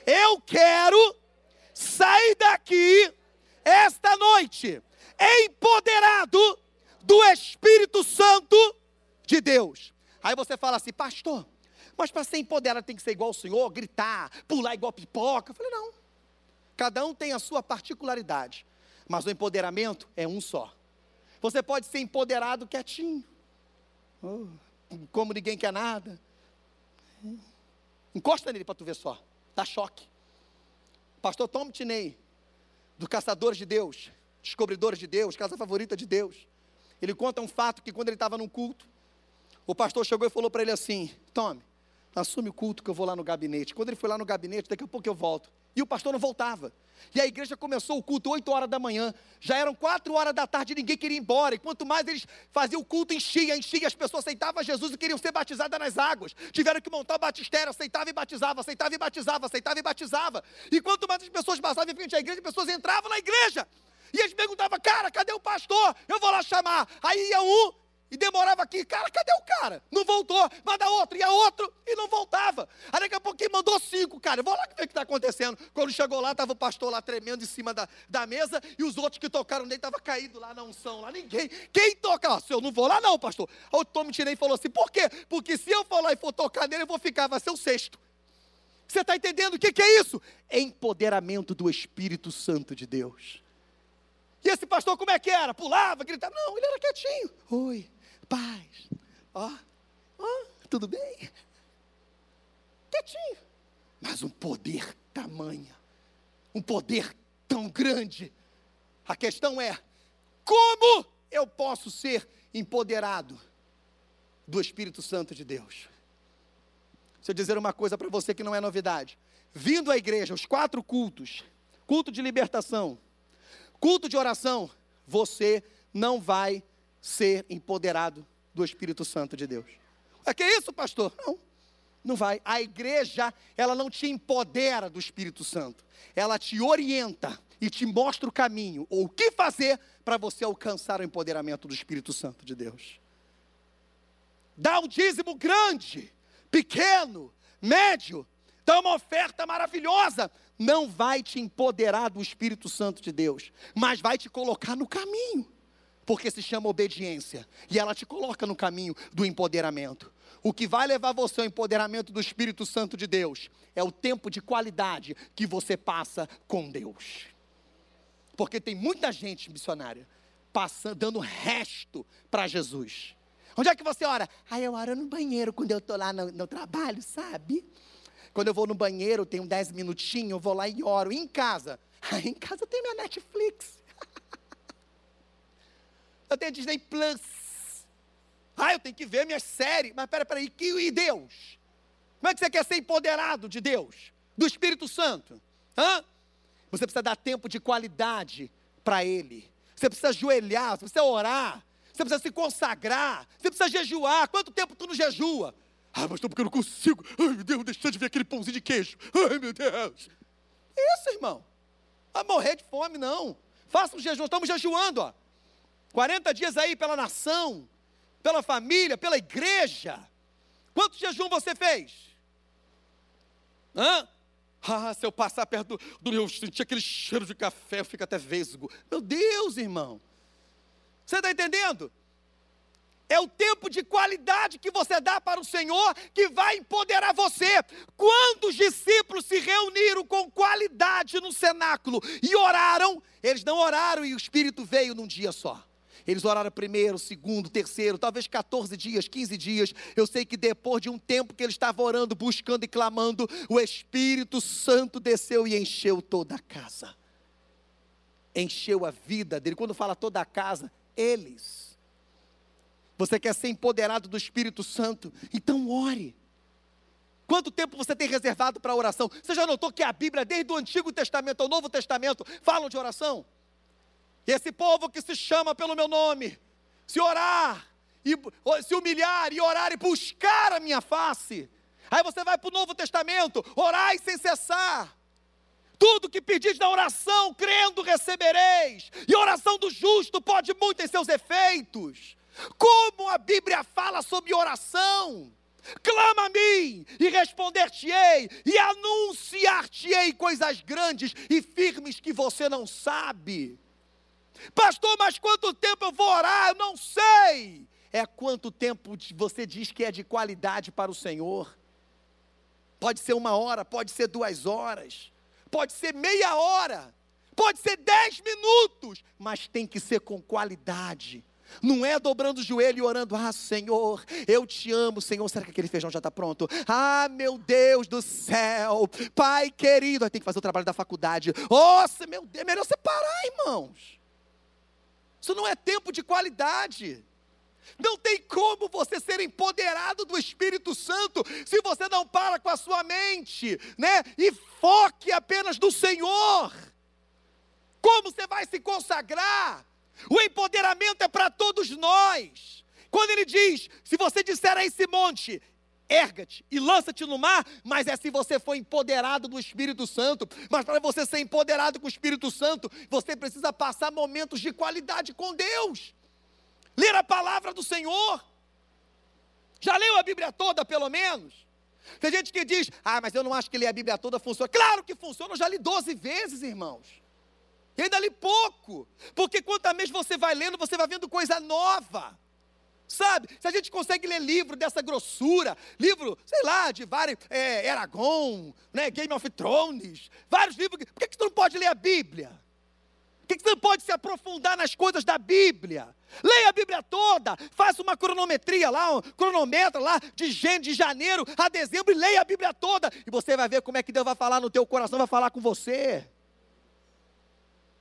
eu quero sair daqui esta noite empoderado do Espírito Santo de Deus. Aí você fala assim, pastor, mas para ser empoderado tem que ser igual o Senhor, gritar, pular igual pipoca. Eu falei, não. Cada um tem a sua particularidade, mas o empoderamento é um só. Você pode ser empoderado quietinho, oh, como ninguém quer nada. Encosta nele para tu ver só, dá choque. Pastor Tom Tinei, do Caçadores de Deus, Descobridores de Deus, Casa Favorita de Deus. Ele conta um fato que quando ele estava num culto, o pastor chegou e falou para ele assim: Tome, assume o culto que eu vou lá no gabinete. Quando ele foi lá no gabinete, daqui a pouco eu volto. E o pastor não voltava. E a igreja começou o culto 8 horas da manhã. Já eram 4 horas da tarde e ninguém queria ir embora. E quanto mais eles faziam o culto, enchia, enchia. As pessoas aceitavam Jesus e queriam ser batizadas nas águas. Tiveram que montar o batistério, aceitava e batizava, aceitava e batizava, aceitava e batizava. E quanto mais as pessoas passavam em frente à igreja, as pessoas entravam na igreja. E eles perguntavam, cara, cadê o pastor? Eu vou lá chamar. Aí ia um e demorava aqui, cara, cadê o cara? Não voltou, manda outro, ia outro e não voltava. Aí daqui a pouquinho mandou cinco, cara. Vou lá ver o que está acontecendo. Quando chegou lá, estava o pastor lá tremendo em cima da, da mesa e os outros que tocaram nele estavam caídos lá na unção, lá ninguém. Quem toca? Ó, se eu não vou lá, não, pastor. Aí o Tom me tirei e falou assim: por quê? Porque se eu for lá e for tocar nele, eu vou ficar, vai ser o sexto. Você está entendendo o que, que é isso? Empoderamento do Espírito Santo de Deus. E esse pastor, como é que era? Pulava, gritava. Não, ele era quietinho. Oi, paz. Ó, tudo bem? Quietinho. Mas um poder tamanho, um poder tão grande. A questão é: como eu posso ser empoderado do Espírito Santo de Deus? Deixa eu dizer uma coisa para você que não é novidade. Vindo à igreja, os quatro cultos, culto de libertação, culto de oração, você não vai ser empoderado do Espírito Santo de Deus. É que isso, pastor? Não, não vai. A igreja, ela não te empodera do Espírito Santo. Ela te orienta e te mostra o caminho, ou o que fazer para você alcançar o empoderamento do Espírito Santo de Deus. Dá um dízimo grande, pequeno, médio, dá uma oferta maravilhosa, não vai te empoderar do Espírito Santo de Deus, mas vai te colocar no caminho, porque se chama obediência, e ela te coloca no caminho do empoderamento. O que vai levar você ao empoderamento do Espírito Santo de Deus é o tempo de qualidade que você passa com Deus. Porque tem muita gente missionária passando, dando resto para Jesus. Onde é que você ora? Ah, eu oro no banheiro quando eu estou lá no, no, trabalho, sabe? Quando eu vou no banheiro, tenho 10 minutinhos, eu vou lá e oro. E em casa? Em casa tenho minha Netflix. eu tenho Disney Plus. Ah, eu tenho que ver minhas séries. Mas peraí, peraí, e Deus? Como é que você quer ser empoderado de Deus? Do Espírito Santo? Hã? Você precisa dar tempo de qualidade para Ele. Você precisa ajoelhar, você precisa orar, você precisa se consagrar, você precisa jejuar. Quanto tempo tu não jejua? Ah, mas porque eu não consigo. Ai, meu Deus, deixa de ver aquele pãozinho de queijo. Ai, meu Deus. Isso, irmão. Vai morrer de fome, não. Faça um jejum, estamos jejuando, ó. 40 dias aí pela nação, pela família, pela igreja. Quanto jejum você fez? Hã? Ah, se eu passar perto do, do eu sentir aquele cheiro de café, eu fico até vesgo. Meu Deus, irmão. Você está entendendo? É o tempo de qualidade que você dá para o Senhor que vai empoderar você. Quando os discípulos se reuniram com qualidade no cenáculo e oraram, eles não oraram e o Espírito veio num dia só. Eles oraram primeiro, segundo, terceiro, talvez 14 dias, 15 dias. Eu sei que depois de um tempo que eles estavam orando, buscando e clamando, o Espírito Santo desceu e encheu toda a casa. Encheu a vida dele. Quando fala toda a casa, eles. Você quer ser empoderado do Espírito Santo? Então ore. Quanto tempo você tem reservado para oração? Você já notou que a Bíblia, desde o Antigo Testamento ao Novo Testamento, falam de oração? Esse povo que se chama pelo meu nome, se orar, e, se humilhar e orar e buscar a minha face. Aí você vai para o Novo Testamento, orai sem cessar. Tudo que pedis na oração, crendo, recebereis. E a oração do justo pode muito em seus efeitos. Como a Bíblia fala sobre oração? Clama a mim e responder-te-ei, e anunciar-te-ei coisas grandes e firmes que você não sabe. Pastor, mas quanto tempo eu vou orar? Eu não sei. É quanto tempo você diz que é de qualidade para o Senhor. Pode ser uma hora, pode ser duas horas, pode ser meia hora, pode ser dez minutos, mas tem que ser com qualidade. Não é dobrando o joelho e orando, ah Senhor, eu te amo, Senhor, será que aquele feijão já está pronto? Ah, meu Deus do céu, Pai querido, aí tem que fazer o trabalho da faculdade. Nossa, meu Deus, é melhor separar, irmãos. Isso não é tempo de qualidade. Não tem como você ser empoderado do Espírito Santo se você não para com a sua mente, né? E foque apenas no Senhor. Como você vai se consagrar? O empoderamento é para todos nós. Quando ele diz: se você disser a esse monte, erga-te e lança-te no mar, mas é se você for empoderado do Espírito Santo. Mas para você ser empoderado com o Espírito Santo, você precisa passar momentos de qualidade com Deus. Ler a palavra do Senhor. Já leu a Bíblia toda, pelo menos? Tem gente que diz, ah, mas eu não acho que ler a Bíblia toda funciona. Claro que funciona, eu já li 12 vezes, irmãos. E ainda li pouco. Porque quanto mês você vai lendo, você vai vendo coisa nova. Sabe? Se a gente consegue ler livro dessa grossura, livro, sei lá, de vários, é, Eragon, né, Game of Thrones, vários livros, por que, que você não pode ler a Bíblia? Por que, que você não pode se aprofundar nas coisas da Bíblia? Leia a Bíblia toda, faça uma cronometria lá, um cronômetro lá, de, de janeiro a dezembro, e leia a Bíblia toda, e você vai ver como é que Deus vai falar no teu coração, vai falar com você.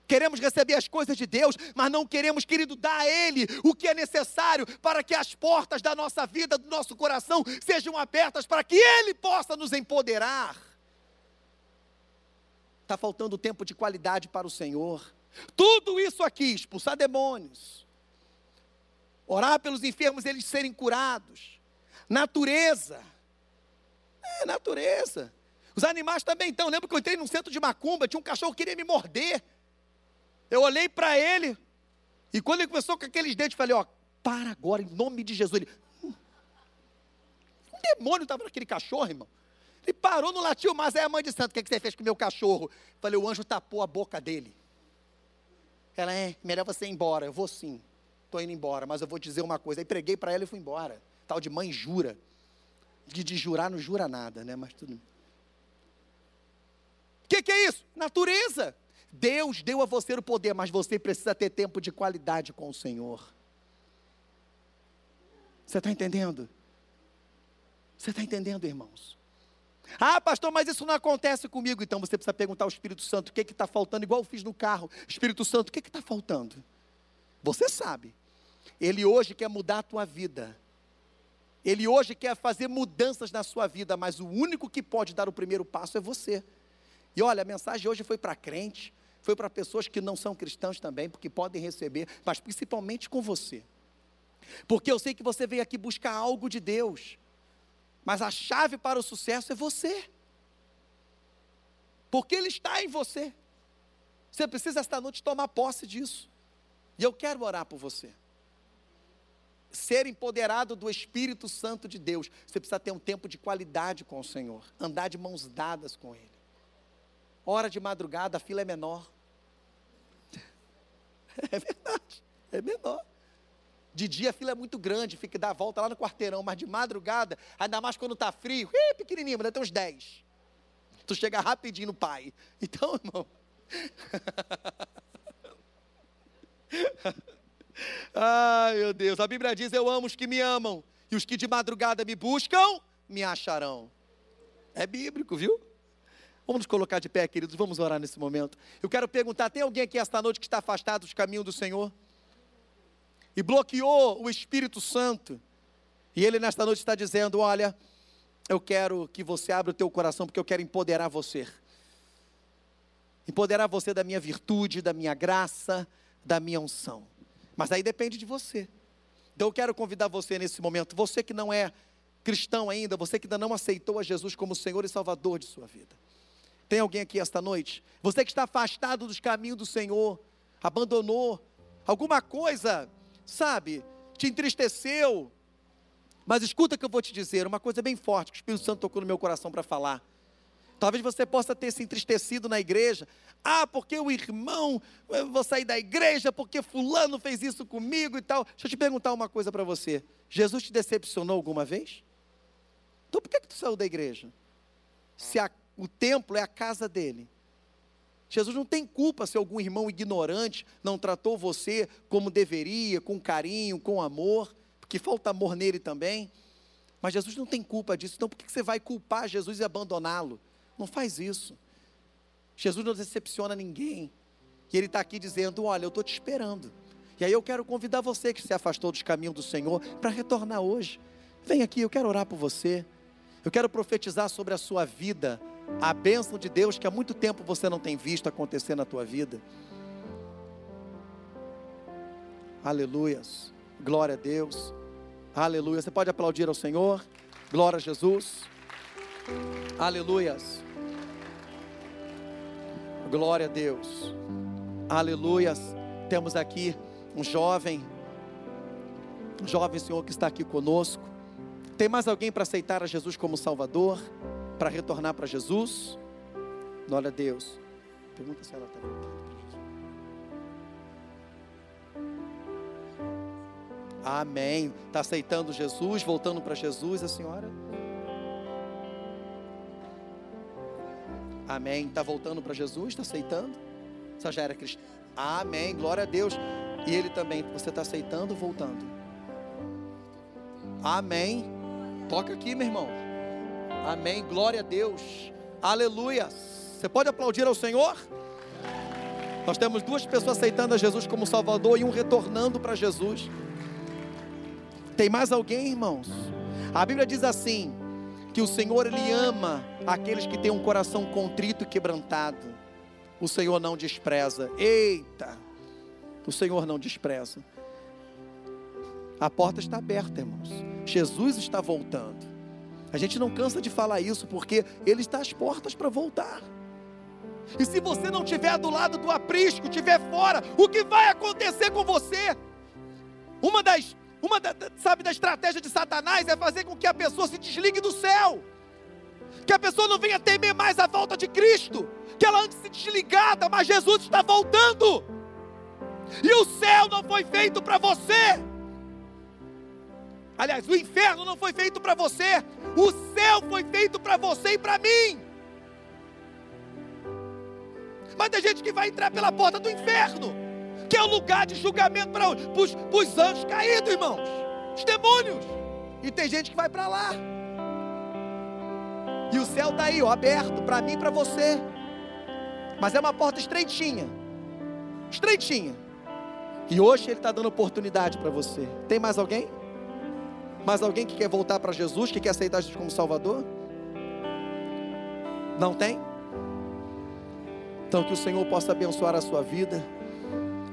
Queremos receber as coisas de Deus, mas não queremos, querido, dar a Ele o que é necessário para que as portas da nossa vida, do nosso coração, sejam abertas para que Ele possa nos empoderar. Está faltando tempo de qualidade para o Senhor. Tudo isso aqui, expulsar demônios, orar pelos enfermos, eles serem curados, Natureza. É, natureza. Os animais também estão. Lembra que eu entrei num centro de macumba, tinha um cachorro que queria me morder. Eu olhei para ele, e quando ele começou com aqueles dentes, falei: Ó, para agora, em nome de Jesus. Ele, hum. um demônio estava naquele cachorro, irmão. Ele parou, não latiu mas Aí a mãe de santo, o que, é que você fez com o meu cachorro? Falei: O anjo tapou a boca dele. Ela é, melhor você ir embora. Eu vou sim, estou indo embora, mas eu vou dizer uma coisa. Aí preguei para ela e fui embora. Tal de mãe jura. De, de jurar não jura nada, né? Mas tudo. O que, que é isso? Natureza. Deus deu a você o poder, mas você precisa ter tempo de qualidade com o Senhor. Você está entendendo? Você está entendendo, irmãos? Ah, pastor, mas isso não acontece comigo. Então você precisa perguntar ao Espírito Santo o que está faltando, igual eu fiz no carro. Espírito Santo, o que está faltando? Você sabe. Ele hoje quer mudar a tua vida. Ele hoje quer fazer mudanças na sua vida, mas o único que pode dar o primeiro passo é você. E olha, a mensagem hoje foi para crente, foi para pessoas que não são cristãos também, porque podem receber, mas principalmente com você. Porque eu sei que você veio aqui buscar algo de Deus, mas a chave para o sucesso é você. Porque Ele está em você. Você precisa esta noite tomar posse disso. E eu quero orar por você. Ser empoderado do Espírito Santo de Deus, você precisa ter um tempo de qualidade com o Senhor, andar de mãos dadas com Ele. Hora de madrugada, a fila é menor. É verdade, é menor. De dia a fila é muito grande, fica dar a volta lá no quarteirão, mas de madrugada, ainda mais quando está frio, pequenininho, mas tem uns 10. Tu chega rapidinho no pai. Então, irmão. Ai, meu Deus. A Bíblia diz: Eu amo os que me amam, e os que de madrugada me buscam, me acharão. É bíblico, viu? Vamos nos colocar de pé, queridos, vamos orar nesse momento. Eu quero perguntar: tem alguém aqui esta noite que está afastado dos caminhos do Senhor? E bloqueou o Espírito Santo? E ele nesta noite está dizendo: Olha, eu quero que você abra o teu coração, porque eu quero empoderar você. Empoderar você da minha virtude, da minha graça, da minha unção. Mas aí depende de você. Então eu quero convidar você nesse momento, você que não é cristão ainda, você que ainda não aceitou a Jesus como Senhor e Salvador de sua vida. Tem alguém aqui esta noite? Você que está afastado dos caminhos do Senhor, abandonou, alguma coisa, sabe, te entristeceu. Mas escuta o que eu vou te dizer, uma coisa bem forte que o Espírito Santo tocou no meu coração para falar. Talvez você possa ter se entristecido na igreja. Ah, porque o irmão, eu vou sair da igreja porque fulano fez isso comigo e tal. Deixa eu te perguntar uma coisa para você. Jesus te decepcionou alguma vez? Então por que, que tu saiu da igreja? Se a o templo é a casa dele. Jesus não tem culpa se algum irmão ignorante não tratou você como deveria, com carinho, com amor, porque falta amor nele também. Mas Jesus não tem culpa disso, então por que você vai culpar Jesus e abandoná-lo? Não faz isso. Jesus não decepciona ninguém. E Ele está aqui dizendo: Olha, eu estou te esperando. E aí eu quero convidar você que se afastou dos caminhos do Senhor para retornar hoje. Vem aqui, eu quero orar por você. Eu quero profetizar sobre a sua vida a bênção de Deus que há muito tempo você não tem visto acontecer na tua vida. Aleluias. Glória a Deus. Aleluia. Você pode aplaudir ao Senhor. Glória a Jesus. Aleluias. Glória a Deus. Aleluias. Temos aqui um jovem, um jovem Senhor que está aqui conosco. Tem mais alguém para aceitar a Jesus como Salvador? Para retornar para Jesus? Glória a Deus. Pergunta se ela está voltando para Jesus. Amém. Está aceitando Jesus, voltando para Jesus, a senhora? Amém. Está voltando para Jesus? Está aceitando? Você já era? Amém. Glória a Deus. E ele também. Você está aceitando voltando? Amém. Toca aqui, meu irmão. Amém. Glória a Deus. Aleluia. Você pode aplaudir ao Senhor? Nós temos duas pessoas aceitando a Jesus como Salvador e um retornando para Jesus. Tem mais alguém, irmãos? A Bíblia diz assim: que o Senhor ele ama aqueles que têm um coração contrito e quebrantado. O Senhor não despreza. Eita! O Senhor não despreza. A porta está aberta, irmãos. Jesus está voltando. A gente não cansa de falar isso porque ele está às portas para voltar. E se você não estiver do lado do aprisco, estiver fora, o que vai acontecer com você? Uma das, uma da, sabe, da estratégia de Satanás é fazer com que a pessoa se desligue do céu, que a pessoa não venha temer mais a volta de Cristo, que ela ande se desligada, mas Jesus está voltando, e o céu não foi feito para você. Aliás, o inferno não foi feito para você, o céu foi feito para você e para mim. Mas tem gente que vai entrar pela porta do inferno, que é o lugar de julgamento para os anjos caídos, irmãos, os demônios. E tem gente que vai para lá. E o céu está aí, ó, aberto para mim e para você. Mas é uma porta estreitinha. Estreitinha. E hoje ele está dando oportunidade para você. Tem mais alguém? Mais alguém que quer voltar para Jesus, que quer aceitar Jesus como Salvador? Não tem? Então que o Senhor possa abençoar a sua vida.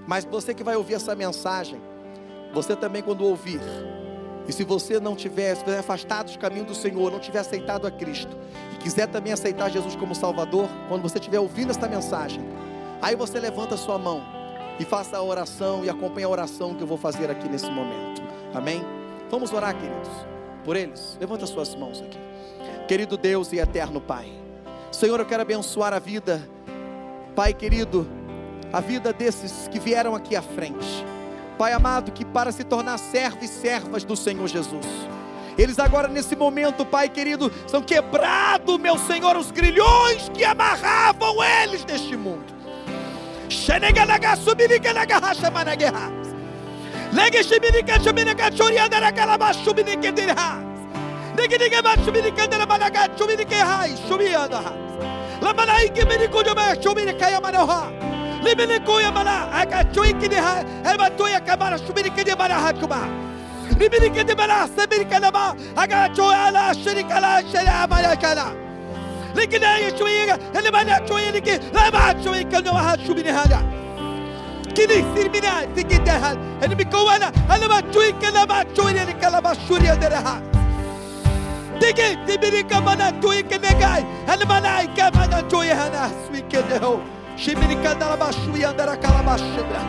Mas você que vai ouvir essa mensagem, você também quando ouvir, e se você não tiver, se estiver afastado do caminho do Senhor, não tiver aceitado a Cristo, e quiser também aceitar Jesus como Salvador, quando você estiver ouvindo esta mensagem, aí você levanta a sua mão e faça a oração e acompanhe a oração que eu vou fazer aqui nesse momento. Amém? Vamos orar, queridos, por eles. Levanta suas mãos aqui. Querido Deus e eterno Pai. Senhor, eu quero abençoar a vida, Pai querido, a vida desses que vieram aqui à frente. Pai amado, que para se tornar servos e servas do Senhor Jesus. Eles agora nesse momento, Pai querido, são quebrados, meu Senhor, os grilhões que amarravam eles neste mundo. Lege şibini kaçubini kaçuriya dara kalaba şubini kedirha. Dege dege bak şubini kedere bana kaç şubini kehay şubiya daha. La bana iki beni kucuma şubini kaya bana ha. Libini kuya bana aka çuyi kidiha. Elba tuya kabara şubini kedi bana hat kuma. Libini kedi bana sebini kalaba. Aka çuyi ala şirik ala şeri amala kala. لكن لا يشوي اللي بنا شوي لكن لا بعد شوي كلنا واحد شو بنهاجه Lama choika no ha shumine hada. kini sirmina tikitahal ani bikawana ana ma chui kala ma chui ni kala ma surya deraha tiki tibiri kamana chui kenegai ana mana kamana chui hana swikedeho shimini kala ma shui andara kala ma shibra.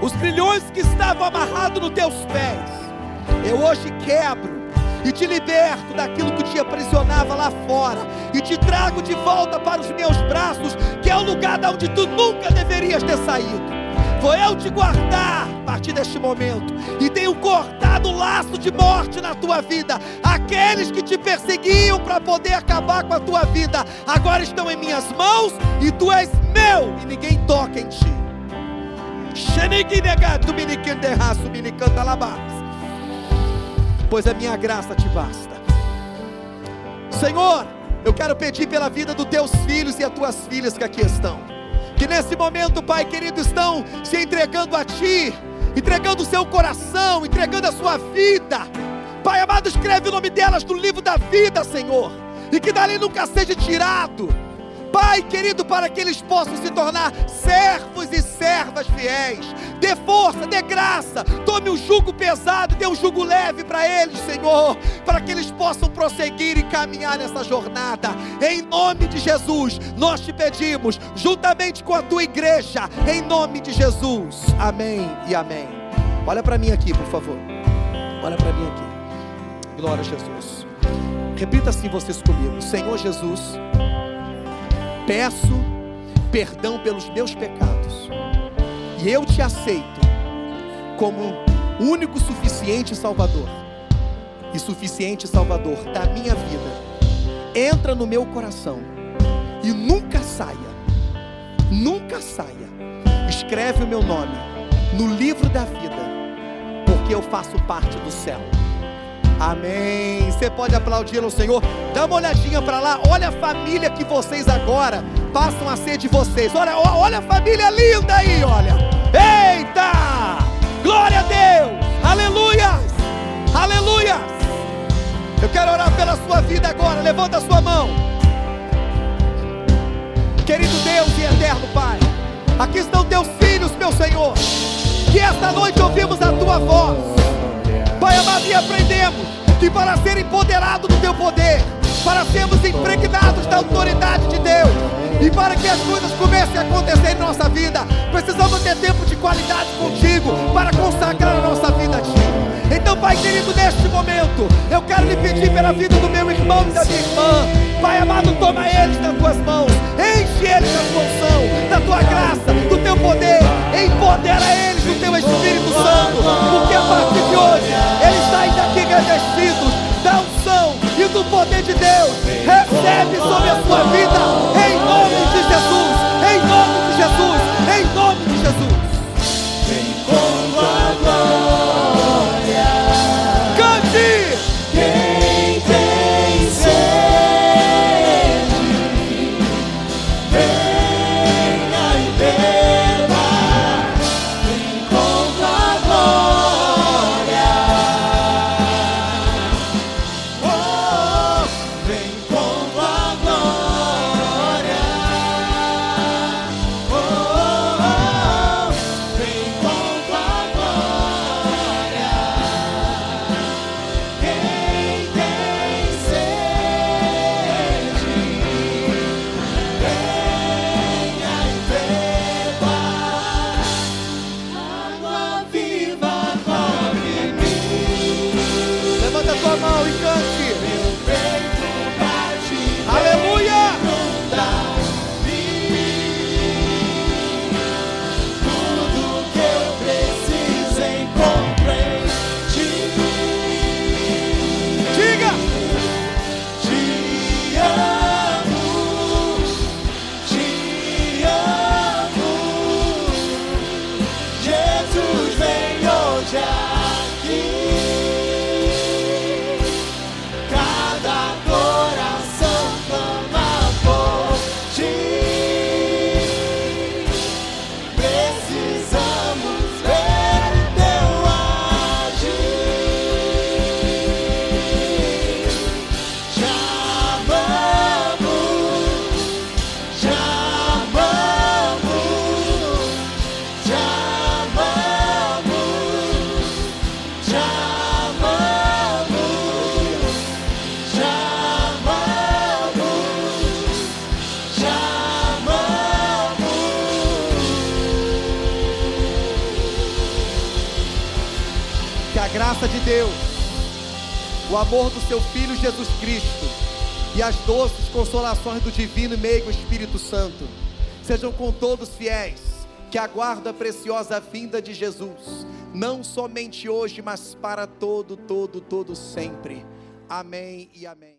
Os trilhões que estavam amarrados nos teus pés eu hoje quebro e te liberto daquilo que te aprisionava lá fora e te trago de volta para os meus braços, que é o lugar da onde tu nunca deverias ter saído. Vou eu te guardar a partir deste momento e tenho cortado o laço de morte na tua vida. Aqueles que te perseguiam para poder acabar com a tua vida agora estão em minhas mãos e tu és meu e ninguém toca em ti. Xeniginegatu minikenderraço minicanta labás pois a minha graça te basta. Senhor, eu quero pedir pela vida dos teus filhos e as tuas filhas que aqui estão, que nesse momento, Pai querido, estão se entregando a Ti, entregando o seu coração, entregando a sua vida. Pai amado, escreve o nome delas no livro da vida, Senhor, e que dali nunca seja tirado Pai querido, para que eles possam se tornar servos e servas fiéis. Dê força, dê graça, tome o um jugo pesado, dê um jugo leve para eles, Senhor, para que eles possam prosseguir e caminhar nessa jornada. Em nome de Jesus, nós te pedimos, juntamente com a tua igreja, em nome de Jesus. Amém e amém. Olha para mim aqui, por favor. Olha para mim aqui. Glória a Jesus. Repita assim vocês comigo. Senhor Jesus peço perdão pelos meus pecados, e eu te aceito como único suficiente Salvador e suficiente Salvador da minha vida. Entra no meu coração e nunca saia, nunca saia. Escreve o meu nome no livro da vida, porque eu faço parte do céu. Amém. Você pode aplaudir ao Senhor. Dá uma olhadinha para lá. Olha a família que vocês agora passam a ser de vocês. Olha, olha a família linda aí, olha. Eita! Glória a Deus! Aleluia! Aleluia! Eu quero orar pela sua vida agora. Levanta a sua mão. Querido Deus e eterno Pai, aqui estão teus filhos, meu Senhor. Que esta noite ouvimos a tua voz Pai amado, e aprendemos que para ser empoderado do teu poder, para sermos impregnados da autoridade de Deus, e para que as coisas comecem a acontecer em nossa vida, precisamos ter tempo de qualidade contigo para consagrar a nossa vida a ti. Então, Pai querido, neste momento, eu quero lhe pedir pela vida do meu irmão e da minha irmã. Pai amado, toma eles nas tuas mãos, enche eles da tua unção, da tua graça, do teu poder, empodera eles do teu Espírito Santo, porque a partir de hoje eles saem daqui agradecidos da unção e do poder de Deus. Recebe sobre a sua vida, as doces consolações do Divino e Meigo Espírito Santo sejam com todos fiéis que aguardam a preciosa vinda de Jesus, não somente hoje, mas para todo, todo, todo sempre. Amém e amém.